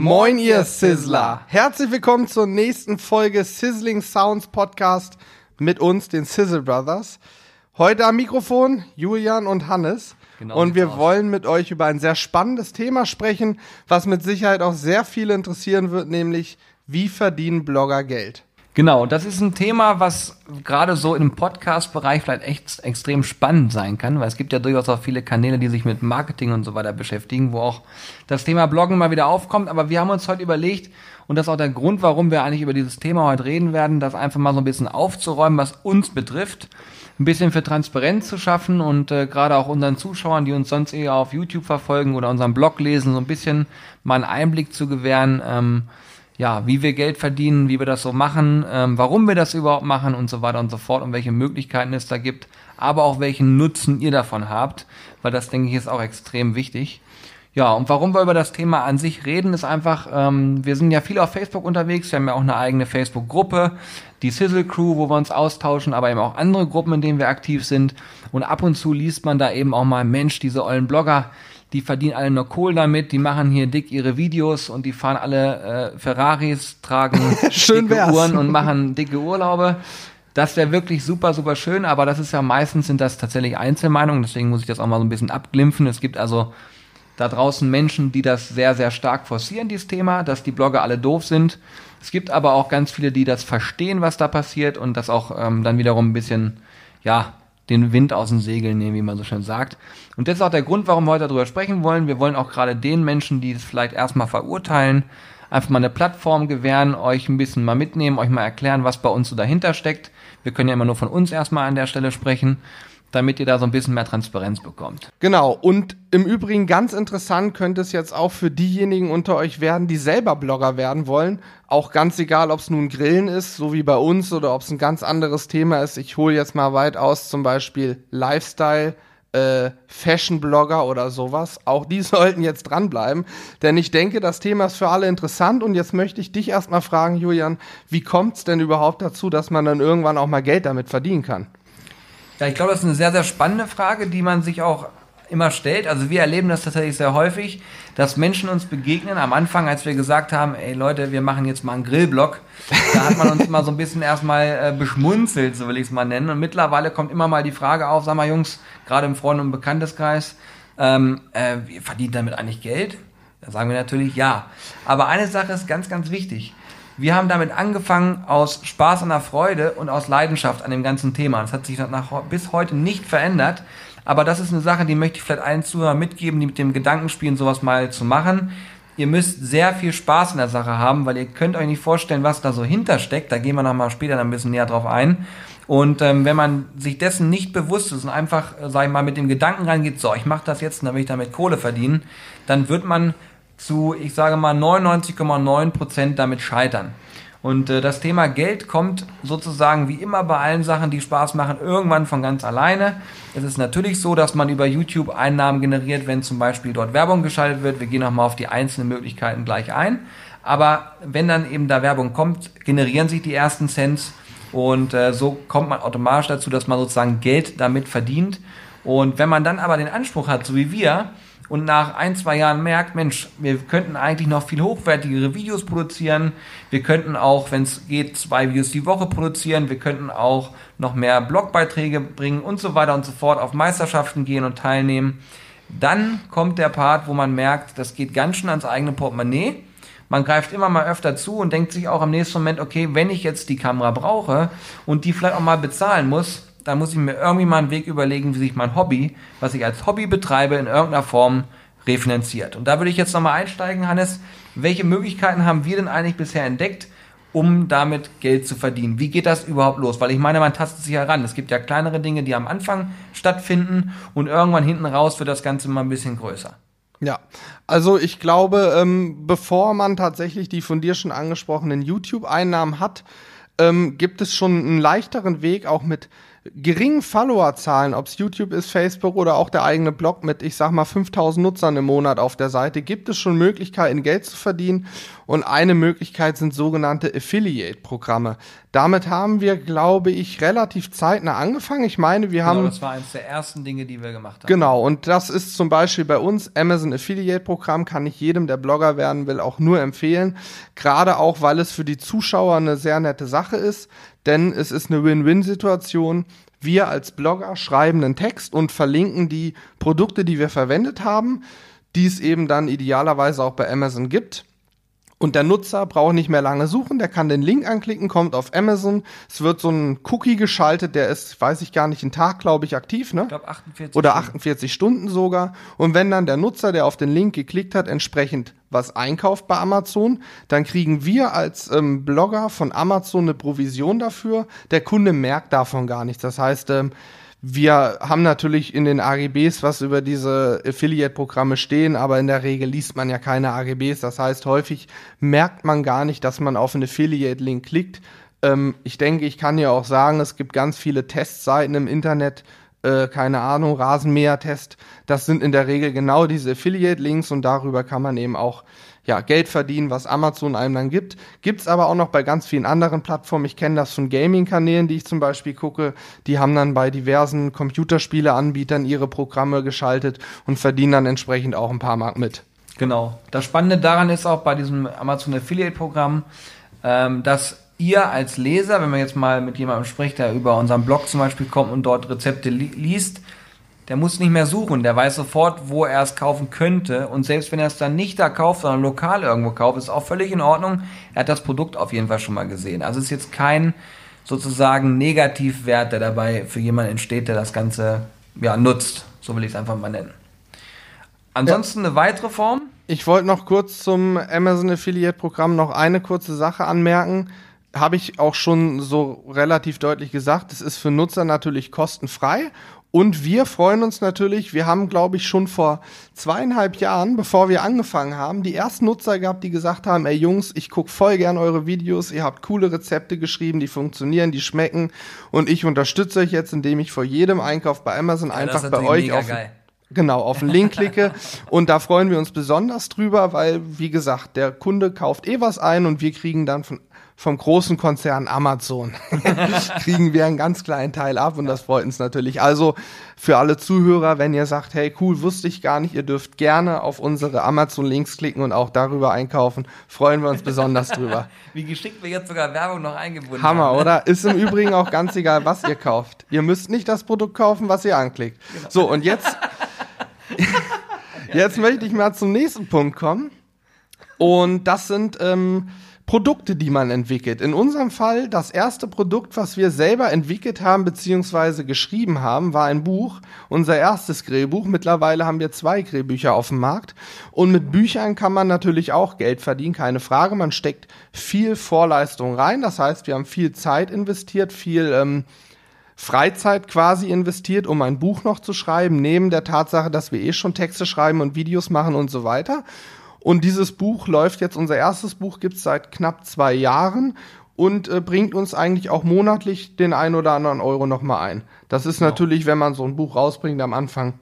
Moin, ihr Sizzler! Herzlich willkommen zur nächsten Folge Sizzling Sounds Podcast mit uns, den Sizzle Brothers. Heute am Mikrofon Julian und Hannes. Genau und wir aus. wollen mit euch über ein sehr spannendes Thema sprechen, was mit Sicherheit auch sehr viele interessieren wird, nämlich wie verdienen Blogger Geld? Genau, das ist ein Thema, was gerade so im Podcast-Bereich vielleicht echt extrem spannend sein kann, weil es gibt ja durchaus auch viele Kanäle, die sich mit Marketing und so weiter beschäftigen, wo auch das Thema Bloggen mal wieder aufkommt. Aber wir haben uns heute überlegt, und das ist auch der Grund, warum wir eigentlich über dieses Thema heute reden werden, das einfach mal so ein bisschen aufzuräumen, was uns betrifft, ein bisschen für Transparenz zu schaffen und äh, gerade auch unseren Zuschauern, die uns sonst eher auf YouTube verfolgen oder unseren Blog lesen, so ein bisschen mal einen Einblick zu gewähren. Ähm, ja, wie wir Geld verdienen, wie wir das so machen, ähm, warum wir das überhaupt machen und so weiter und so fort und welche Möglichkeiten es da gibt, aber auch welchen Nutzen ihr davon habt, weil das denke ich ist auch extrem wichtig. Ja, und warum wir über das Thema an sich reden, ist einfach, ähm, wir sind ja viel auf Facebook unterwegs, wir haben ja auch eine eigene Facebook-Gruppe, die Sizzle Crew, wo wir uns austauschen, aber eben auch andere Gruppen, in denen wir aktiv sind. Und ab und zu liest man da eben auch mal, Mensch, diese ollen Blogger, die verdienen alle nur Kohl damit, die machen hier dick ihre Videos und die fahren alle äh, Ferraris, tragen Schön dicke wär's. Uhren und machen dicke Urlaube. Das wäre wirklich super, super schön, aber das ist ja meistens sind das tatsächlich Einzelmeinungen, deswegen muss ich das auch mal so ein bisschen abglimpfen. Es gibt also da draußen Menschen, die das sehr, sehr stark forcieren, dieses Thema, dass die Blogger alle doof sind. Es gibt aber auch ganz viele, die das verstehen, was da passiert und das auch ähm, dann wiederum ein bisschen, ja, den Wind aus den Segeln nehmen, wie man so schön sagt. Und das ist auch der Grund, warum wir heute darüber sprechen wollen. Wir wollen auch gerade den Menschen, die es vielleicht erstmal verurteilen, einfach mal eine Plattform gewähren, euch ein bisschen mal mitnehmen, euch mal erklären, was bei uns so dahinter steckt. Wir können ja immer nur von uns erstmal an der Stelle sprechen, damit ihr da so ein bisschen mehr Transparenz bekommt. Genau, und im Übrigen ganz interessant könnte es jetzt auch für diejenigen unter euch werden, die selber Blogger werden wollen. Auch ganz egal, ob es nun Grillen ist, so wie bei uns, oder ob es ein ganz anderes Thema ist. Ich hole jetzt mal weit aus, zum Beispiel Lifestyle, äh, Fashion-Blogger oder sowas. Auch die sollten jetzt dranbleiben, denn ich denke, das Thema ist für alle interessant. Und jetzt möchte ich dich erstmal fragen, Julian, wie kommt es denn überhaupt dazu, dass man dann irgendwann auch mal Geld damit verdienen kann? Ja, ich glaube, das ist eine sehr, sehr spannende Frage, die man sich auch immer stellt. Also wir erleben das tatsächlich sehr häufig, dass Menschen uns begegnen. Am Anfang, als wir gesagt haben, ey Leute, wir machen jetzt mal einen Grillblock, da hat man uns mal so ein bisschen erstmal äh, beschmunzelt, so will ich es mal nennen. Und mittlerweile kommt immer mal die Frage auf, sag mal Jungs, gerade im Freunde- und Bekannteskreis, ähm, äh, verdient damit eigentlich Geld? Da sagen wir natürlich ja. Aber eine Sache ist ganz, ganz wichtig. Wir haben damit angefangen aus Spaß und der Freude und aus Leidenschaft an dem ganzen Thema. Das hat sich nach, bis heute nicht verändert. Aber das ist eine Sache, die möchte ich vielleicht allen Zuhörern mitgeben, die mit dem Gedanken spielen, sowas mal zu machen. Ihr müsst sehr viel Spaß in der Sache haben, weil ihr könnt euch nicht vorstellen, was da so hintersteckt. Da gehen wir nochmal später dann ein bisschen näher drauf ein. Und ähm, wenn man sich dessen nicht bewusst ist und einfach, äh, sag ich mal, mit dem Gedanken reingeht, so, ich mache das jetzt, dann will ich damit Kohle verdienen, dann wird man zu, ich sage mal, 99,9 Prozent damit scheitern. Und äh, das Thema Geld kommt sozusagen wie immer bei allen Sachen, die Spaß machen, irgendwann von ganz alleine. Es ist natürlich so, dass man über YouTube Einnahmen generiert, wenn zum Beispiel dort Werbung geschaltet wird. Wir gehen nochmal auf die einzelnen Möglichkeiten gleich ein. Aber wenn dann eben da Werbung kommt, generieren sich die ersten Cents und äh, so kommt man automatisch dazu, dass man sozusagen Geld damit verdient. Und wenn man dann aber den Anspruch hat, so wie wir, und nach ein, zwei Jahren merkt, Mensch, wir könnten eigentlich noch viel hochwertigere Videos produzieren. Wir könnten auch, wenn es geht, zwei Videos die Woche produzieren. Wir könnten auch noch mehr Blogbeiträge bringen und so weiter und so fort, auf Meisterschaften gehen und teilnehmen. Dann kommt der Part, wo man merkt, das geht ganz schön ans eigene Portemonnaie. Man greift immer mal öfter zu und denkt sich auch am nächsten Moment, okay, wenn ich jetzt die Kamera brauche und die vielleicht auch mal bezahlen muss, dann muss ich mir irgendwie mal einen Weg überlegen, wie sich mein Hobby, was ich als Hobby betreibe, in irgendeiner Form refinanziert. Und da würde ich jetzt nochmal einsteigen, Hannes. Welche Möglichkeiten haben wir denn eigentlich bisher entdeckt, um damit Geld zu verdienen? Wie geht das überhaupt los? Weil ich meine, man tastet sich heran. Es gibt ja kleinere Dinge, die am Anfang stattfinden und irgendwann hinten raus wird das Ganze mal ein bisschen größer. Ja, also ich glaube, ähm, bevor man tatsächlich die von dir schon angesprochenen YouTube-Einnahmen hat, ähm, gibt es schon einen leichteren Weg, auch mit geringen Followerzahlen, ob es YouTube ist, Facebook oder auch der eigene Blog mit, ich sag mal, 5000 Nutzern im Monat auf der Seite, gibt es schon Möglichkeiten, Geld zu verdienen. Und eine Möglichkeit sind sogenannte Affiliate-Programme. Damit haben wir, glaube ich, relativ zeitnah angefangen. Ich meine, wir Genau, haben. das war eines der ersten Dinge, die wir gemacht haben. Genau, und das ist zum Beispiel bei uns Amazon Affiliate Programm, kann ich jedem, der Blogger werden will, auch nur empfehlen. Gerade auch, weil es für die Zuschauer eine sehr nette Sache ist, denn es ist eine Win-Win-Situation. Wir als Blogger schreiben einen Text und verlinken die Produkte, die wir verwendet haben, die es eben dann idealerweise auch bei Amazon gibt. Und der Nutzer braucht nicht mehr lange suchen, der kann den Link anklicken, kommt auf Amazon. Es wird so ein Cookie geschaltet, der ist, weiß ich gar nicht, einen Tag, glaube ich, aktiv, ne? Ich glaube 48 Oder Stunden. 48 Stunden sogar. Und wenn dann der Nutzer, der auf den Link geklickt hat, entsprechend was einkauft bei Amazon, dann kriegen wir als ähm, Blogger von Amazon eine Provision dafür. Der Kunde merkt davon gar nichts. Das heißt, ähm, wir haben natürlich in den AGBs was über diese Affiliate-Programme stehen, aber in der Regel liest man ja keine AGBs. Das heißt, häufig merkt man gar nicht, dass man auf einen Affiliate-Link klickt. Ähm, ich denke, ich kann ja auch sagen, es gibt ganz viele Testseiten im Internet, äh, keine Ahnung, Rasenmäher-Test. Das sind in der Regel genau diese Affiliate-Links und darüber kann man eben auch ja, Geld verdienen, was Amazon einem dann gibt. Gibt's aber auch noch bei ganz vielen anderen Plattformen. Ich kenne das von Gaming-Kanälen, die ich zum Beispiel gucke. Die haben dann bei diversen Computerspiele-Anbietern ihre Programme geschaltet und verdienen dann entsprechend auch ein paar Mark mit. Genau. Das Spannende daran ist auch bei diesem Amazon Affiliate Programm, ähm, dass ihr als Leser, wenn man jetzt mal mit jemandem spricht, der über unseren Blog zum Beispiel kommt und dort Rezepte li liest, der muss nicht mehr suchen, der weiß sofort, wo er es kaufen könnte. Und selbst wenn er es dann nicht da kauft, sondern lokal irgendwo kauft, ist auch völlig in Ordnung. Er hat das Produkt auf jeden Fall schon mal gesehen. Also es ist jetzt kein sozusagen Negativwert, der dabei für jemanden entsteht, der das Ganze ja, nutzt. So will ich es einfach mal nennen. Ansonsten eine weitere Form. Ich wollte noch kurz zum Amazon Affiliate Programm noch eine kurze Sache anmerken. Habe ich auch schon so relativ deutlich gesagt. Es ist für Nutzer natürlich kostenfrei. Und wir freuen uns natürlich, wir haben, glaube ich, schon vor zweieinhalb Jahren, bevor wir angefangen haben, die ersten Nutzer gehabt, die gesagt haben, ey Jungs, ich gucke voll gern eure Videos, ihr habt coole Rezepte geschrieben, die funktionieren, die schmecken. Und ich unterstütze euch jetzt, indem ich vor jedem Einkauf bei Amazon Ja, einfach bei euch auf, geil. Genau, auf den Link klicke. Und da freuen wir uns besonders drüber, weil, wie gesagt, der Kunde kauft eh was ein und wir kriegen dann von, vom großen Konzern Amazon, kriegen wir einen ganz kleinen Teil ab und das freut uns natürlich. Also für alle Zuhörer, wenn ihr sagt, hey cool, wusste ich gar nicht, ihr dürft gerne auf unsere Amazon-Links klicken und auch darüber einkaufen, freuen wir uns besonders drüber. Wie geschickt wir jetzt sogar Werbung noch eingebunden Hammer, haben. ne? oder? Ist im Übrigen auch ganz egal, was ihr kauft. Ihr müsst nicht das Produkt kaufen, was ihr anklickt. So, und jetzt, jetzt möchte ich mal zum nächsten Punkt kommen. Und das sind ähm, Produkte, die man entwickelt. In unserem Fall, das erste Produkt, was wir selber entwickelt haben bzw. geschrieben haben, war ein Buch. Unser erstes Grillbuch. Mittlerweile haben wir zwei Grillbücher auf dem Markt. Und mit Büchern kann man natürlich auch Geld verdienen, keine Frage. Man steckt viel Vorleistung rein. Das heißt, wir haben viel Zeit investiert, viel ähm, Freizeit quasi investiert, um ein Buch noch zu schreiben, neben der Tatsache, dass wir eh schon Texte schreiben und Videos machen und so weiter. Und dieses Buch läuft jetzt, unser erstes Buch gibt es seit knapp zwei Jahren und äh, bringt uns eigentlich auch monatlich den ein oder anderen Euro nochmal ein. Das ist natürlich, wenn man so ein Buch rausbringt am Anfang,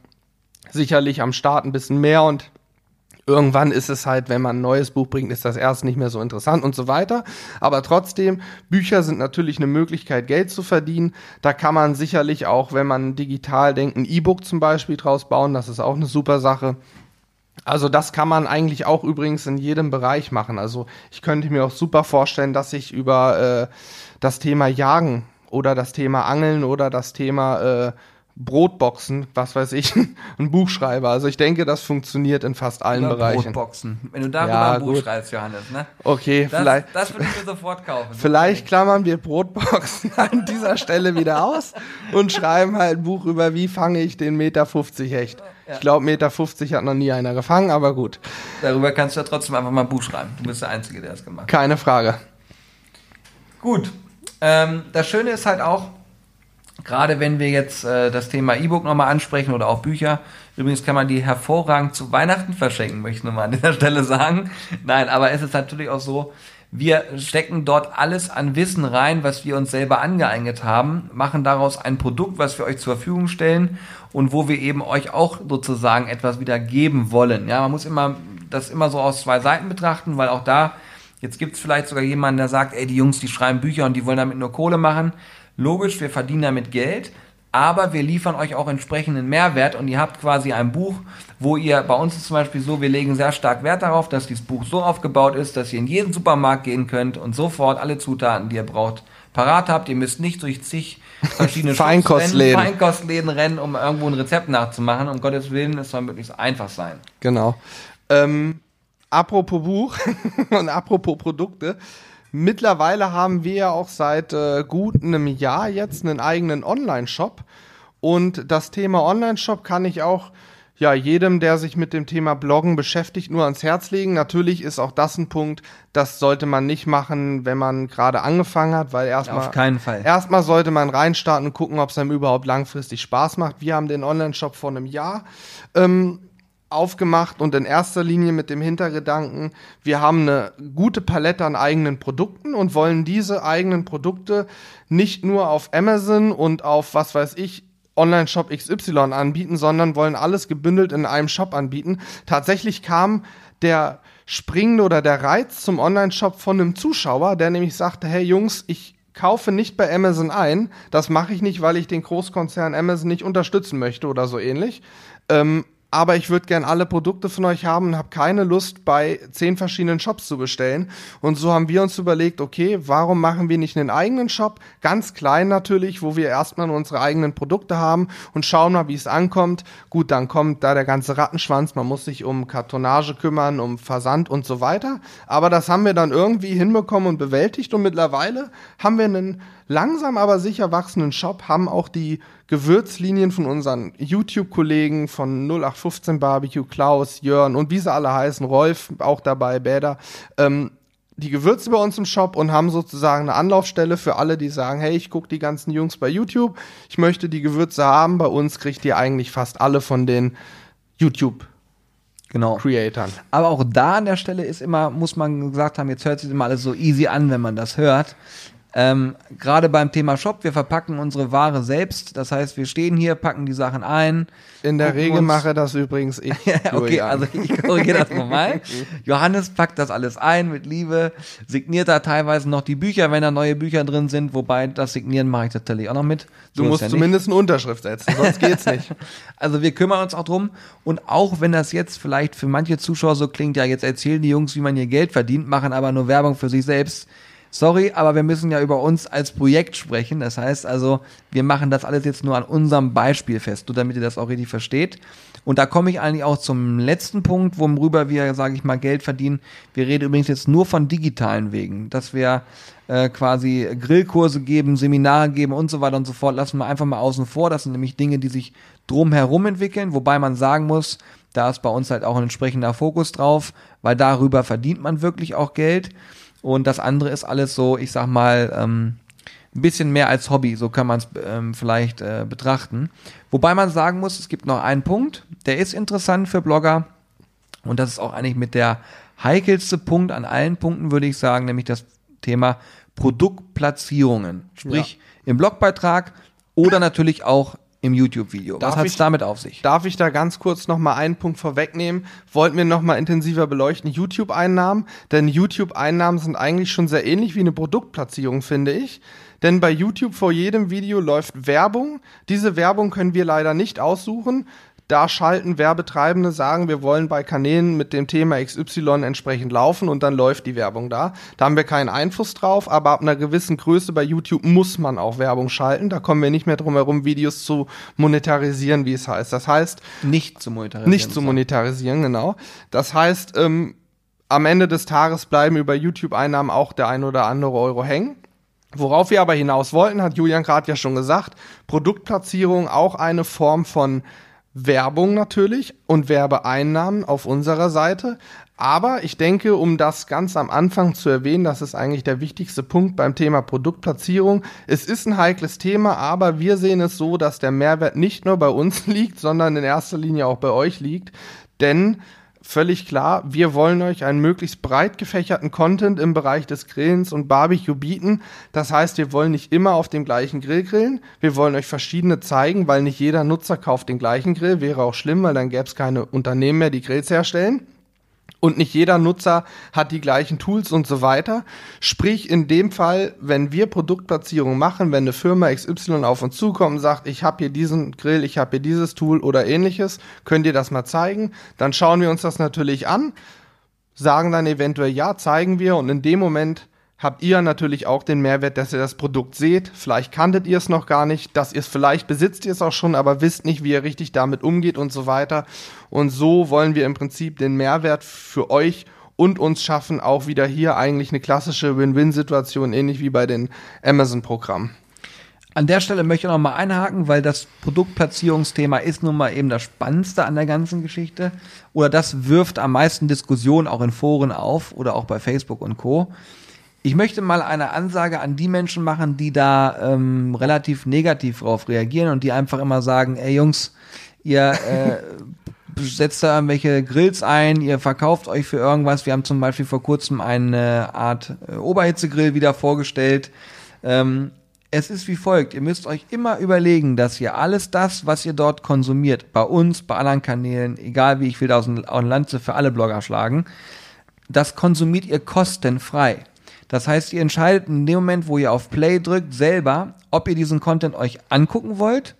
sicherlich am Start ein bisschen mehr und irgendwann ist es halt, wenn man ein neues Buch bringt, ist das erst nicht mehr so interessant und so weiter. Aber trotzdem, Bücher sind natürlich eine Möglichkeit, Geld zu verdienen. Da kann man sicherlich auch, wenn man digital denkt, ein E-Book zum Beispiel draus bauen. Das ist auch eine super Sache. Also das kann man eigentlich auch übrigens in jedem Bereich machen. Also ich könnte mir auch super vorstellen, dass ich über äh, das Thema Jagen oder das Thema Angeln oder das Thema äh, Brotboxen, was weiß ich, ein Buch schreibe. Also ich denke, das funktioniert in fast allen Oder Bereichen. Brotboxen. Wenn du darüber Ja, ein Buch gut. schreibst, Johannes, ne? Okay, Das, vielleicht, das würde ich mir sofort kaufen. vielleicht klammern wir Brotboxen an dieser Stelle wieder aus und schreiben halt ein Buch über, wie fange ich den Meter 50 Hecht. Ich glaube, Meter 50 hat noch nie einer gefangen, aber gut, Darüber kannst du ja trotzdem einfach mal ein Buch schreiben. Du bist der Einzige, der das gemacht hat. keine Frage. Gut. Ähm, das Schöne ist halt auch, gerade wenn wir jetzt äh, das Thema E-Book nochmal ansprechen oder auch Bücher, übrigens kann man die hervorragend zu Weihnachten verschenken, möchte ich nur mal an dieser Stelle sagen. Nein, aber es ist natürlich auch so, Wir stecken dort alles an Wissen rein, was wir uns selber angeeignet haben, machen daraus ein Produkt, was wir euch zur Verfügung stellen und wo wir eben euch auch sozusagen etwas wieder geben wollen. Ja, man muss immer das immer so aus zwei Seiten betrachten, weil auch da, jetzt gibt es vielleicht sogar jemanden, der sagt, ey, die Jungs, die schreiben Bücher und die wollen damit nur Kohle machen. Logisch, wir verdienen damit Geld, aber wir liefern euch auch entsprechenden Mehrwert und ihr habt quasi ein Buch, wo ihr, bei uns ist zum Beispiel so, wir legen sehr stark Wert darauf, dass dieses Buch so aufgebaut ist, dass ihr in jeden Supermarkt gehen könnt und sofort alle Zutaten, die ihr braucht, parat habt. Ihr müsst nicht durch zig verschiedene Feinkostläden. rennen, Feinkostläden rennen, um irgendwo ein Rezept nachzumachen. Um Gottes Willen, es soll möglichst einfach sein. Genau. Ähm, apropos Buch und apropos Produkte. Mittlerweile haben wir ja auch seit äh, gut einem Jahr jetzt einen eigenen Online-Shop. Und das Thema Online-Shop kann ich auch ja, jedem, der sich mit dem Thema Bloggen beschäftigt, nur ans Herz legen. Natürlich ist auch das ein Punkt, das sollte man nicht machen, wenn man gerade angefangen hat, weil erstmal. Auf keinen Fall. Erstmal sollte man reinstarten und gucken, ob es einem überhaupt langfristig Spaß macht. Wir haben den Online-Shop vor einem Jahr ähm, aufgemacht und in erster Linie mit dem Hintergedanken, wir haben eine gute Palette an eigenen Produkten und wollen diese eigenen Produkte nicht nur auf Amazon und auf was weiß ich Online-Shop XY anbieten, sondern wollen alles gebündelt in einem Shop anbieten. Tatsächlich kam der springende oder der Reiz zum Online-Shop von einem Zuschauer, der nämlich sagte, hey Jungs, ich kaufe nicht bei Amazon ein. Das mache ich nicht, weil ich den Großkonzern Amazon nicht unterstützen möchte oder so ähnlich. Ähm, aber ich würde gern alle Produkte von euch haben und habe keine Lust, bei zehn verschiedenen Shops zu bestellen. Und so haben wir uns überlegt, okay, warum machen wir nicht einen eigenen Shop? Ganz klein natürlich, wo wir erstmal unsere eigenen Produkte haben und schauen mal, wie es ankommt. Gut, dann kommt da der ganze Rattenschwanz, man muss sich um Kartonage kümmern, um Versand und so weiter. Aber das haben wir dann irgendwie hinbekommen und bewältigt und mittlerweile haben wir einen langsam aber sicher wachsenden Shop, haben auch die Gewürzlinien von unseren YouTube-Kollegen von 0815 Barbecue, Klaus, Jörn und wie sie alle heißen, Rolf auch dabei, Bäder, ähm, die Gewürze bei uns im Shop und haben sozusagen eine Anlaufstelle für alle, die sagen, hey, ich gucke die ganzen Jungs bei YouTube, ich möchte die Gewürze haben. Bei uns kriegt ihr eigentlich fast alle von den YouTube genau. Creatern. Aber auch da an der Stelle ist immer, muss man gesagt haben, jetzt hört sich immer alles so easy an, wenn man das hört. Ähm, Gerade beim Thema Shop, wir verpacken unsere Ware selbst. Das heißt, wir stehen hier, packen die Sachen ein. In der Regel mache das übrigens ich. okay, also ich korrigiere das nochmal. Johannes packt das alles ein mit Liebe, signiert da teilweise noch die Bücher, wenn da neue Bücher drin sind, wobei das Signieren mache ich tatsächlich auch noch mit. So du musst ja zumindest eine Unterschrift setzen, sonst geht's nicht. also wir kümmern uns auch drum und auch wenn das jetzt vielleicht für manche Zuschauer so klingt, ja, jetzt erzählen die Jungs, wie man ihr Geld verdient, machen aber nur Werbung für sich selbst sorry, aber wir müssen ja über uns als Projekt sprechen. Das heißt also, wir machen das alles jetzt nur an unserem Beispiel fest, nur damit ihr das auch richtig versteht. Und da komme ich eigentlich auch zum letzten Punkt, worüber wir, sage ich mal, Geld verdienen. Wir reden übrigens jetzt nur von digitalen Wegen, dass wir äh, quasi Grillkurse geben, Seminare geben und so weiter und so fort. Lassen wir einfach mal außen vor. Das sind nämlich Dinge, die sich drumherum entwickeln, wobei man sagen muss, da ist bei uns halt auch ein entsprechender Fokus drauf, weil darüber verdient man wirklich auch Geld. Und das andere ist alles so, ich sag mal, ähm, ein bisschen mehr als Hobby, so kann man es ähm, vielleicht äh, betrachten. Wobei man sagen muss, es gibt noch einen Punkt, der ist interessant für Blogger. Und das ist auch eigentlich mit der heikelste Punkt an allen Punkten, würde ich sagen, nämlich das Thema Produktplatzierungen. Sprich, ja. im Blogbeitrag oder natürlich auch im YouTube-Video. Was hat es damit auf sich? Darf ich da ganz kurz noch mal einen Punkt vorwegnehmen? Wollten wir noch mal intensiver beleuchten YouTube-Einnahmen, denn YouTube-Einnahmen sind eigentlich schon sehr ähnlich wie eine Produktplatzierung, finde ich. Denn bei YouTube vor jedem Video läuft Werbung. Diese Werbung können wir leider nicht aussuchen da schalten Werbetreibende, sagen, wir wollen bei Kanälen mit dem Thema XY entsprechend laufen und dann läuft die Werbung da. Da haben wir keinen Einfluss drauf, aber ab einer gewissen Größe bei YouTube muss man auch Werbung schalten. Da kommen wir nicht mehr drum herum, Videos zu monetarisieren, wie es heißt. Das heißt. Nicht zu monetarisieren. Nicht zu monetarisieren, genau. Das heißt, ähm, am Ende des Tages bleiben über YouTube-Einnahmen auch der ein oder andere Euro hängen. Worauf wir aber hinaus wollten, hat Julian gerade ja schon gesagt, Produktplatzierung auch eine Form von Werbung natürlich und Werbeeinnahmen auf unserer Seite. Aber ich denke, um das ganz am Anfang zu erwähnen, das ist eigentlich der wichtigste Punkt beim Thema Produktplatzierung. Es ist ein heikles Thema, aber wir sehen es so, dass der Mehrwert nicht nur bei uns liegt, sondern in erster Linie auch bei euch liegt. Denn völlig klar, wir wollen euch einen möglichst breit gefächerten Content im Bereich des Grillens und Barbecue bieten. Das heißt, wir wollen nicht immer auf dem gleichen Grill grillen. Wir wollen euch verschiedene zeigen, weil nicht jeder Nutzer kauft den gleichen Grill. Wäre auch schlimm, weil dann gäbe es keine Unternehmen mehr, die Grills herstellen und nicht jeder Nutzer hat die gleichen Tools und so weiter. Sprich, in dem Fall, wenn wir Produktplatzierungen machen, wenn eine Firma XY auf uns zukommt und sagt, ich habe hier diesen Grill, ich habe hier dieses Tool oder ähnliches, könnt ihr das mal zeigen? Dann schauen wir uns das natürlich an, sagen dann eventuell ja, zeigen wir und in dem Moment habt ihr natürlich auch den Mehrwert, dass ihr das Produkt seht. Vielleicht kanntet ihr es noch gar nicht, dass ihr es vielleicht besitzt ihr es auch schon, aber wisst nicht, wie ihr richtig damit umgeht und so weiter. Und so wollen wir im Prinzip den Mehrwert für euch und uns schaffen, auch wieder hier eigentlich eine klassische Win-Win-Situation, ähnlich wie bei den Amazon-Programmen. An der Stelle möchte ich noch mal einhaken, weil das Produktplatzierungsthema ist nun mal eben das Spannendste an der ganzen Geschichte. Oder das wirft am meisten Diskussionen auch in Foren auf oder auch bei Facebook und Co. Ich möchte mal eine Ansage an die Menschen machen, die da ähm, relativ negativ drauf reagieren und die einfach immer sagen, ey Jungs, ihr äh, setzt da irgendwelche Grills ein, ihr verkauft euch für irgendwas. Wir haben zum Beispiel vor kurzem eine Art äh, Oberhitzegrill wieder vorgestellt. Ähm, es ist wie folgt, ihr müsst euch immer überlegen, dass ihr alles das, was ihr dort konsumiert, bei uns, bei anderen Kanälen, egal wie ich will da aus dem Lanze für alle Blogger schlagen, das konsumiert ihr kostenfrei. Das heißt, ihr entscheidet in dem Moment, wo ihr auf Play drückt, selber, ob ihr diesen Content euch angucken wollt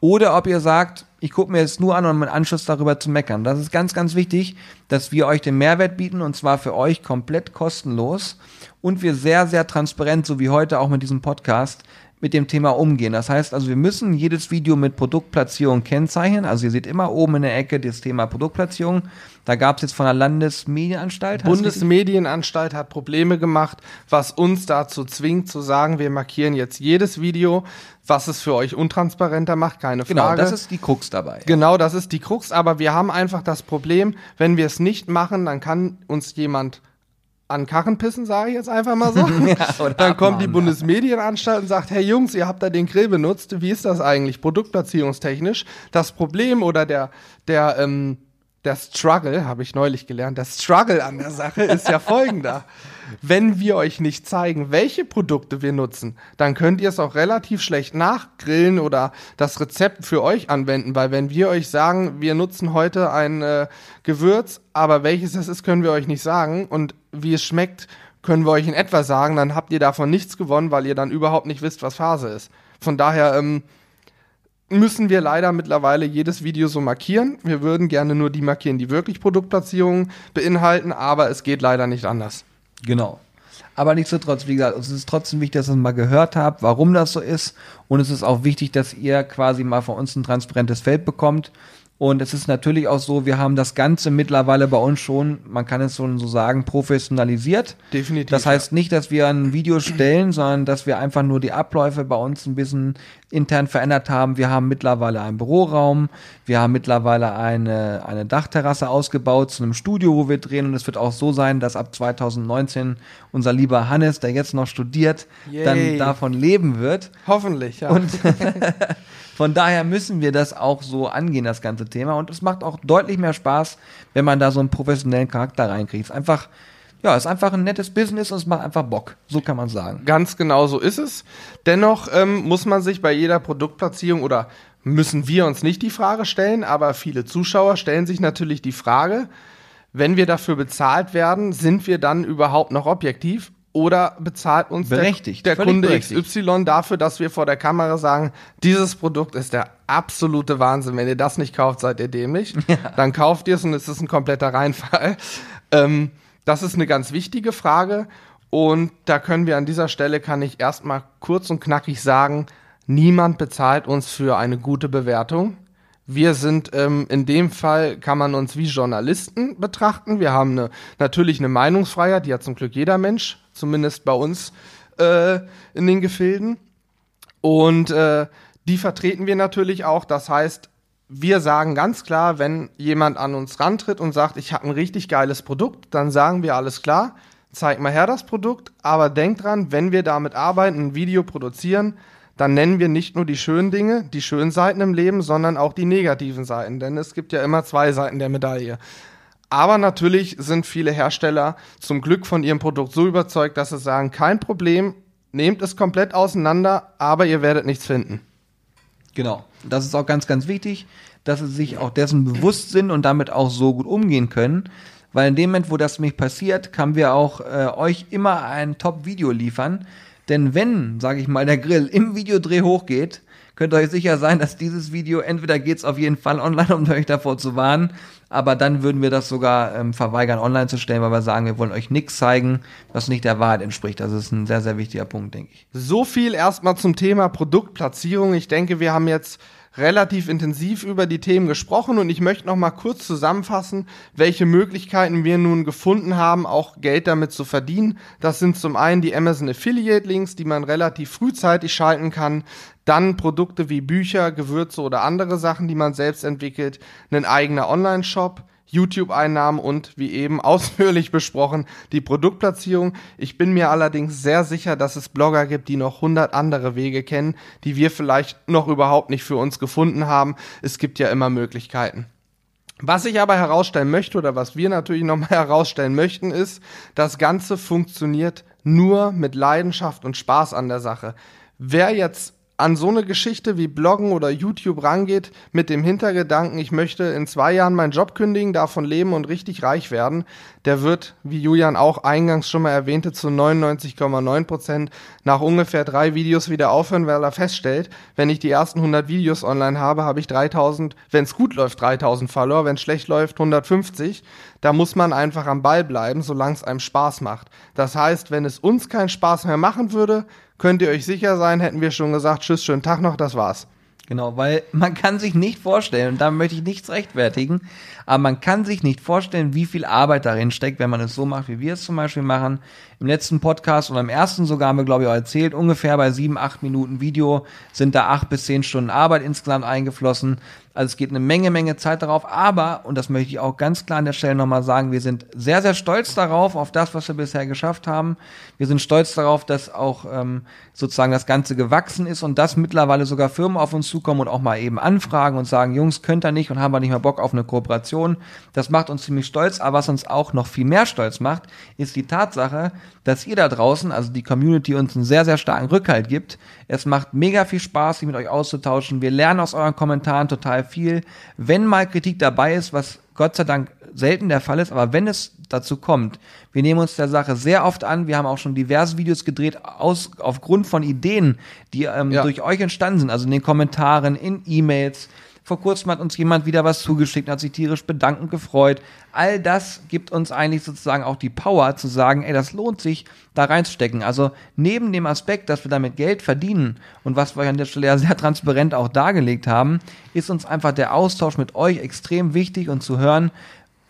oder ob ihr sagt, ich gucke mir jetzt nur an, um im Anschluss darüber zu meckern. Das ist ganz, ganz wichtig, dass wir euch den Mehrwert bieten und zwar für euch komplett kostenlos und wir sehr, sehr transparent, so wie heute auch mit diesem Podcast, mit dem Thema umgehen. Das heißt also, wir müssen jedes Video mit Produktplatzierung kennzeichnen. Also ihr seht immer oben in der Ecke das Thema Produktplatzierung. Da gab es jetzt von der Landesmedienanstalt. Bundesmedienanstalt hat Probleme gemacht, was uns dazu zwingt zu sagen, wir markieren jetzt jedes Video, was es für euch untransparenter macht, keine Frage. Genau, das ist die Krux dabei. Genau, das ist die Krux, aber wir haben einfach das Problem, wenn wir es nicht machen, dann kann uns jemand an Karren pissen, sage ich jetzt einfach mal so. ja, dann kommt die Bundesmedienanstalt und sagt, hey Jungs, ihr habt da den Grill benutzt, wie ist das eigentlich produktplatzierungstechnisch? Das Problem oder der, der, ähm, der Struggle, habe ich neulich gelernt, der Struggle an der Sache ist ja folgender. Wenn wir euch nicht zeigen, welche Produkte wir nutzen, dann könnt ihr es auch relativ schlecht nachgrillen oder das Rezept für euch anwenden, weil wenn wir euch sagen, wir nutzen heute ein äh, Gewürz, aber welches es ist, können wir euch nicht sagen und wie es schmeckt, können wir euch in etwa sagen, dann habt ihr davon nichts gewonnen, weil ihr dann überhaupt nicht wisst, was Phase ist. Von daher ähm, müssen wir leider mittlerweile jedes Video so markieren. Wir würden gerne nur die markieren, die wirklich Produktplatzierungen beinhalten, aber es geht leider nicht anders. Genau. Aber nichtsdestotrotz, wie gesagt, es ist trotzdem wichtig, dass ihr mal gehört habt, warum das so ist. Und es ist auch wichtig, dass ihr quasi mal von uns ein transparentes Feld bekommt. Und es ist natürlich auch so, wir haben das Ganze mittlerweile bei uns schon, man kann es schon so sagen, professionalisiert. Definitiv. Das heißt nicht, dass wir ein Video stellen, sondern dass wir einfach nur die Abläufe bei uns ein bisschen intern verändert haben. Wir haben mittlerweile einen Büroraum, wir haben mittlerweile eine, eine Dachterrasse ausgebaut zu einem Studio, wo wir drehen. Und es wird auch so sein, dass ab 2019 unser lieber Hannes, der jetzt noch studiert, Yay. dann davon leben wird. Hoffentlich, ja. Und Von daher müssen wir das auch so angehen, das ganze Thema. Und es macht auch deutlich mehr Spaß, wenn man da so einen professionellen Charakter reinkriegt. Es ist einfach, ja, ist einfach ein nettes Business und es macht einfach Bock. So kann man sagen. Ganz genau so ist es. Dennoch ähm, muss man sich bei jeder Produktplatzierung oder müssen wir uns nicht die Frage stellen, aber viele Zuschauer stellen sich natürlich die Frage, wenn wir dafür bezahlt werden, sind wir dann überhaupt noch objektiv? oder bezahlt uns berechtigt, der, der Kunde berechtigt. XY dafür, dass wir vor der Kamera sagen, dieses Produkt ist der absolute Wahnsinn. Wenn ihr das nicht kauft, seid ihr dämlich. Ja. Dann kauft ihr es und es ist ein kompletter Reinfall. Ähm, das ist eine ganz wichtige Frage. Und da können wir an dieser Stelle, kann ich erstmal kurz und knackig sagen, niemand bezahlt uns für eine gute Bewertung. Wir sind ähm, in dem Fall kann man uns wie Journalisten betrachten. Wir haben eine, natürlich eine Meinungsfreiheit, die hat zum Glück jeder Mensch, zumindest bei uns äh, in den Gefilden. Und äh, die vertreten wir natürlich auch. Das heißt, wir sagen ganz klar, wenn jemand an uns rantritt und sagt, ich habe ein richtig geiles Produkt, dann sagen wir alles klar, zeig mal her das Produkt, aber denk dran, wenn wir damit arbeiten, ein Video produzieren, dann nennen wir nicht nur die schönen Dinge, die schönen Seiten im Leben, sondern auch die negativen Seiten. Denn es gibt ja immer zwei Seiten der Medaille. Aber natürlich sind viele Hersteller zum Glück von ihrem Produkt so überzeugt, dass sie sagen, kein Problem, nehmt es komplett auseinander, aber ihr werdet nichts finden. Genau. Das ist auch ganz, ganz wichtig, dass sie sich auch dessen bewusst sind und damit auch so gut umgehen können. Weil in dem Moment, wo das nämlich passiert, können wir auch äh, euch immer ein Top-Video liefern. Denn wenn, sage ich mal, der Grill im Videodreh hochgeht, könnt ihr euch sicher sein, dass dieses Video, entweder geht's auf jeden Fall online, um euch davor zu warnen, aber dann würden wir das sogar ähm, verweigern, online zu stellen, weil wir sagen, wir wollen euch nichts zeigen, was nicht der Wahrheit entspricht. Das ist ein sehr, sehr wichtiger Punkt, denke ich. So viel erstmal zum Thema Produktplatzierung. Ich denke, wir haben jetzt relativ intensiv über die Themen gesprochen und ich möchte noch mal kurz zusammenfassen, welche Möglichkeiten wir nun gefunden haben, auch Geld damit zu verdienen. Das sind zum einen die Amazon Affiliate Links, die man relativ frühzeitig schalten kann, dann Produkte wie Bücher, Gewürze oder andere Sachen, die man selbst entwickelt, ein eigener Online-Shop, YouTube-Einnahmen und wie eben ausführlich besprochen die Produktplatzierung. Ich bin mir allerdings sehr sicher, dass es Blogger gibt, die noch 100 andere Wege kennen, die wir vielleicht noch überhaupt nicht für uns gefunden haben. Es gibt ja immer Möglichkeiten. Was ich aber herausstellen möchte oder was wir natürlich nochmal herausstellen möchten, ist, das Ganze funktioniert nur mit Leidenschaft und Spaß an der Sache. Wer jetzt an so eine Geschichte wie Bloggen oder YouTube rangeht mit dem Hintergedanken, ich möchte in zwei Jahren meinen Job kündigen, davon leben und richtig reich werden, der wird, wie Julian auch eingangs schon mal erwähnte, zu 99,9 Prozent nach ungefähr drei Videos wieder aufhören, weil er feststellt, wenn ich die ersten 100 Videos online habe, habe ich 3000, wenn es gut läuft, 3000 Follower, wenn es schlecht läuft, 150. Da muss man einfach am Ball bleiben, solange es einem Spaß macht. Das heißt, wenn es uns keinen Spaß mehr machen würde, könnt ihr euch sicher sein, hätten wir schon gesagt, tschüss, schönen Tag noch, das war's. Genau, weil man kann sich nicht vorstellen, und da möchte ich nichts rechtfertigen, aber man kann sich nicht vorstellen, wie viel Arbeit darin steckt, wenn man es so macht, wie wir es zum Beispiel machen. Im letzten Podcast oder im ersten sogar haben wir, glaube ich, auch erzählt, ungefähr bei sieben, acht Minuten Video sind da acht bis zehn Stunden Arbeit insgesamt eingeflossen. Also es geht eine Menge, Menge Zeit darauf. Aber, und das möchte ich auch ganz klar an der Stelle nochmal sagen, wir sind sehr, sehr stolz darauf, auf das, was wir bisher geschafft haben. Wir sind stolz darauf, dass auch ähm, sozusagen das Ganze gewachsen ist und dass mittlerweile sogar Firmen auf uns zukommen und auch mal eben anfragen und sagen, Jungs, könnt ihr nicht und haben wir nicht mehr Bock auf eine Kooperation. Das macht uns ziemlich stolz. Aber was uns auch noch viel mehr stolz macht, ist die Tatsache, dass ihr da draußen, also die Community, uns einen sehr, sehr starken Rückhalt gibt. Es macht mega viel Spaß, sich mit euch auszutauschen. Wir lernen aus euren Kommentaren total viel. Wenn mal Kritik dabei ist, was Gott sei Dank selten der Fall ist, aber wenn es dazu kommt, wir nehmen uns der Sache sehr oft an. Wir haben auch schon diverse Videos gedreht aus, aufgrund von Ideen, die ähm, ja. durch euch entstanden sind, also in den Kommentaren, in E-Mails. Vor kurzem hat uns jemand wieder was zugeschickt, hat sich tierisch bedankend gefreut. All das gibt uns eigentlich sozusagen auch die Power zu sagen, ey, das lohnt sich, da reinzustecken. Also neben dem Aspekt, dass wir damit Geld verdienen und was wir an der Stelle ja sehr transparent auch dargelegt haben, ist uns einfach der Austausch mit euch extrem wichtig und zu hören,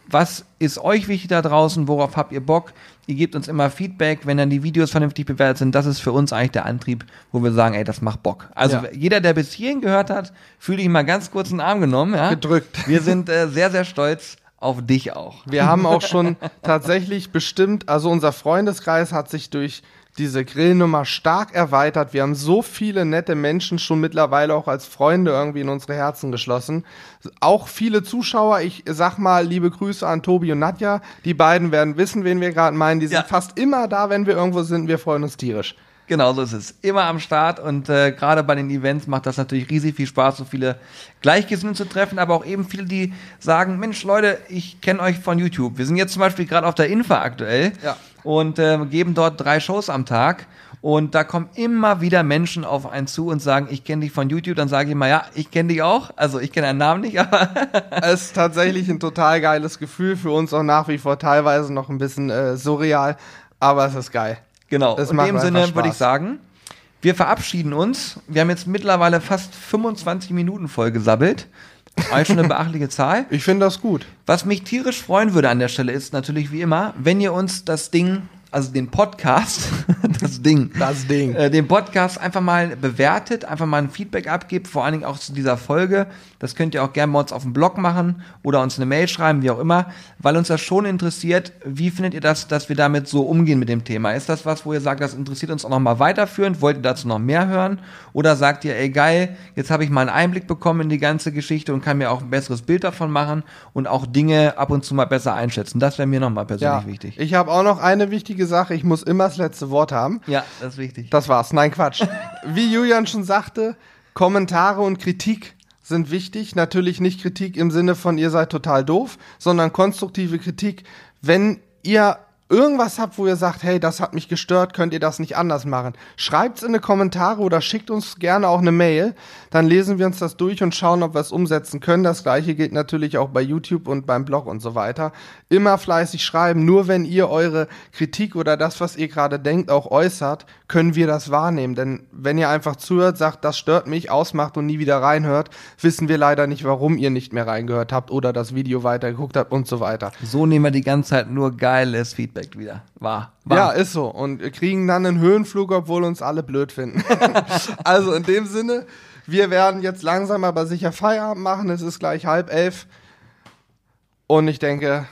was ist euch wichtig da draußen? Worauf habt ihr Bock? Ihr gebt uns immer Feedback, wenn dann die Videos vernünftig bewertet sind. Das ist für uns eigentlich der Antrieb, wo wir sagen, ey, das macht Bock. Also ja. jeder, der bis hierhin gehört hat, fühle ich mal ganz kurz einen Arm genommen. Ja? Gedrückt. Wir sind äh, sehr, sehr stolz auf dich auch. Wir haben auch schon tatsächlich bestimmt, also unser Freundeskreis hat sich durch diese Grillnummer stark erweitert. Wir haben so viele nette Menschen schon mittlerweile auch als Freunde irgendwie in unsere Herzen geschlossen. Auch viele Zuschauer. Ich sag mal liebe Grüße an Tobi und Nadja. Die beiden werden wissen, wen wir gerade meinen. Die sind ja. fast immer da, wenn wir irgendwo sind. Wir freuen uns tierisch. Genau so ist es. Immer am Start und äh, gerade bei den Events macht das natürlich riesig viel Spaß, so viele Gleichgesinnte zu treffen, aber auch eben viele, die sagen, Mensch Leute, ich kenne euch von YouTube. Wir sind jetzt zum Beispiel gerade auf der Infa aktuell ja. und äh, geben dort drei Shows am Tag und da kommen immer wieder Menschen auf einen zu und sagen, ich kenne dich von YouTube. Dann sage ich mal, ja, ich kenne dich auch. Also ich kenne deinen Namen nicht, aber. es ist tatsächlich ein total geiles Gefühl für uns auch nach wie vor teilweise noch ein bisschen äh, surreal, aber es ist geil. Genau. Das In dem Sinne würde ich sagen, wir verabschieden uns. Wir haben jetzt mittlerweile fast 25 Minuten voll gesabbelt. Eigentlich schon eine beachtliche Zahl. Ich finde das gut. Was mich tierisch freuen würde an der Stelle ist natürlich wie immer, wenn ihr uns das Ding, also den Podcast, das Ding. Das Ding. Äh, den Podcast einfach mal bewertet, einfach mal ein Feedback abgibt, vor allen Dingen auch zu dieser Folge. Das könnt ihr auch gerne bei uns auf dem Blog machen oder uns eine Mail schreiben, wie auch immer, weil uns das schon interessiert. Wie findet ihr das, dass wir damit so umgehen mit dem Thema? Ist das was, wo ihr sagt, das interessiert uns auch noch mal weiterführend? Wollt ihr dazu noch mehr hören? Oder sagt ihr, ey geil, jetzt habe ich mal einen Einblick bekommen in die ganze Geschichte und kann mir auch ein besseres Bild davon machen und auch Dinge ab und zu mal besser einschätzen? Das wäre mir noch mal persönlich Ja, wichtig. ich habe auch noch eine wichtige Sache. Ich muss immer das letzte Wort haben. Ja, das ist wichtig. Das war's. Nein, Quatsch. Wie Julian schon sagte, Kommentare und Kritik sind wichtig. Natürlich nicht Kritik im Sinne von ihr seid total doof, sondern konstruktive Kritik. Wenn ihr irgendwas habt, wo ihr sagt, hey, das hat mich gestört, könnt ihr das nicht anders machen. Schreibt's in die Kommentare oder schickt uns gerne auch eine Mail. Dann lesen wir uns das durch und schauen, ob wir es umsetzen können. Das gleiche gilt natürlich auch bei YouTube und beim Blog und so weiter. Immer fleißig schreiben. Nur wenn ihr eure Kritik oder das, was ihr gerade denkt, auch äußert, können wir das wahrnehmen. Denn wenn ihr einfach zuhört, sagt, das stört mich, ausmacht und nie wieder reinhört, wissen wir leider nicht, warum ihr nicht mehr reingehört habt oder das Video weitergeguckt habt und so weiter. So nehmen wir die ganze Zeit nur geiles Feedback wieder. War. War. Ja, ist so. Und wir kriegen dann einen Höhenflug, obwohl uns alle blöd finden. also in dem Sinne, wir werden jetzt langsam aber sicher Feierabend machen. Es ist gleich halb elf. Und ich denke,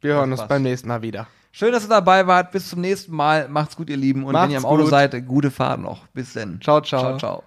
wir hören uns beim nächsten Mal wieder. Schön, dass ihr dabei wart. Bis zum nächsten Mal. Macht's gut, ihr Lieben. Und Macht's wenn ihr im Auto gut. seid, gute Fahrt noch. Bis dann. Ciao, ciao. Ciao, ciao.